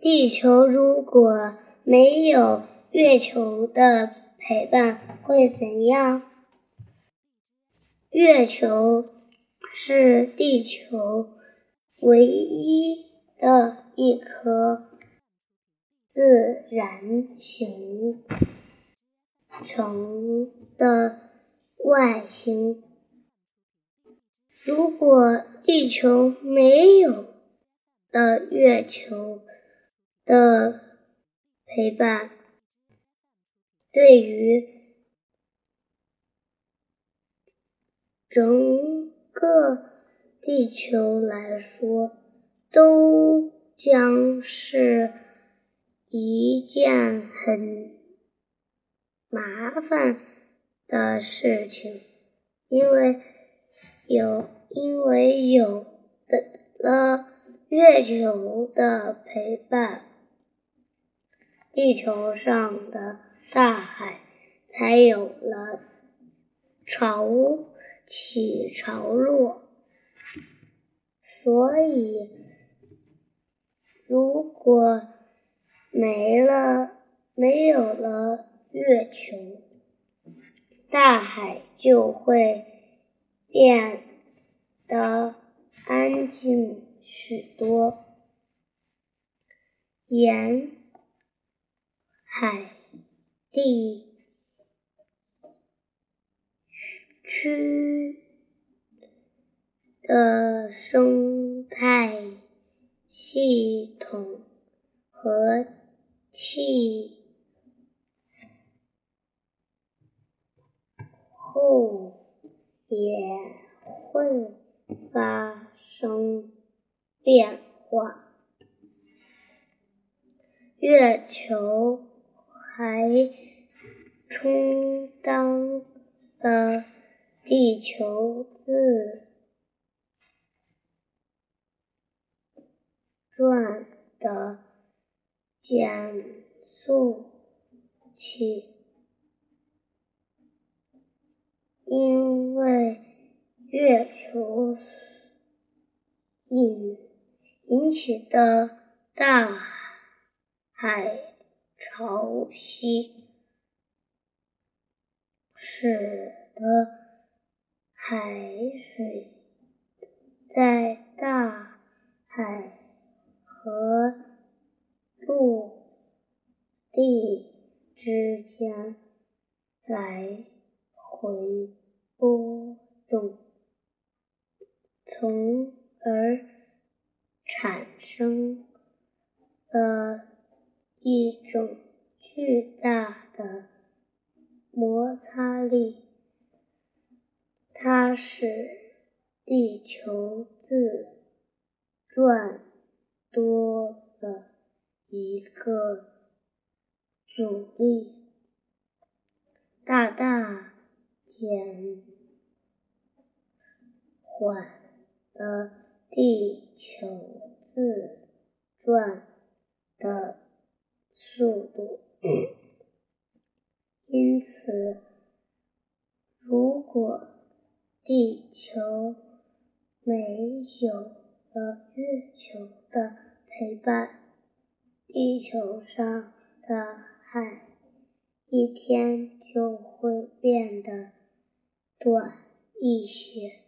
地球如果没有月球的陪伴，会怎样？月球是地球唯一的一颗自然形成的外星。如果地球没有了月球的陪伴，对于整个地球来说，都将是一件很麻烦的事情，因为有。因为有了月球的陪伴，地球上的大海才有了潮起潮落。所以，如果没了没有了月球，大海就会变。得安静许多，盐海地区的生态系统和气候也会。发生变化，月球还充当了地球自转的减速器，因为。月球引引起的大海潮汐，使得海水在大海和陆地之间来回波动。从而产生了一种巨大的摩擦力，它使地球自转多了一个阻力，大大减缓。了地球自转的速度，因此，如果地球没有了月球的陪伴，地球上的海一天就会变得短一些。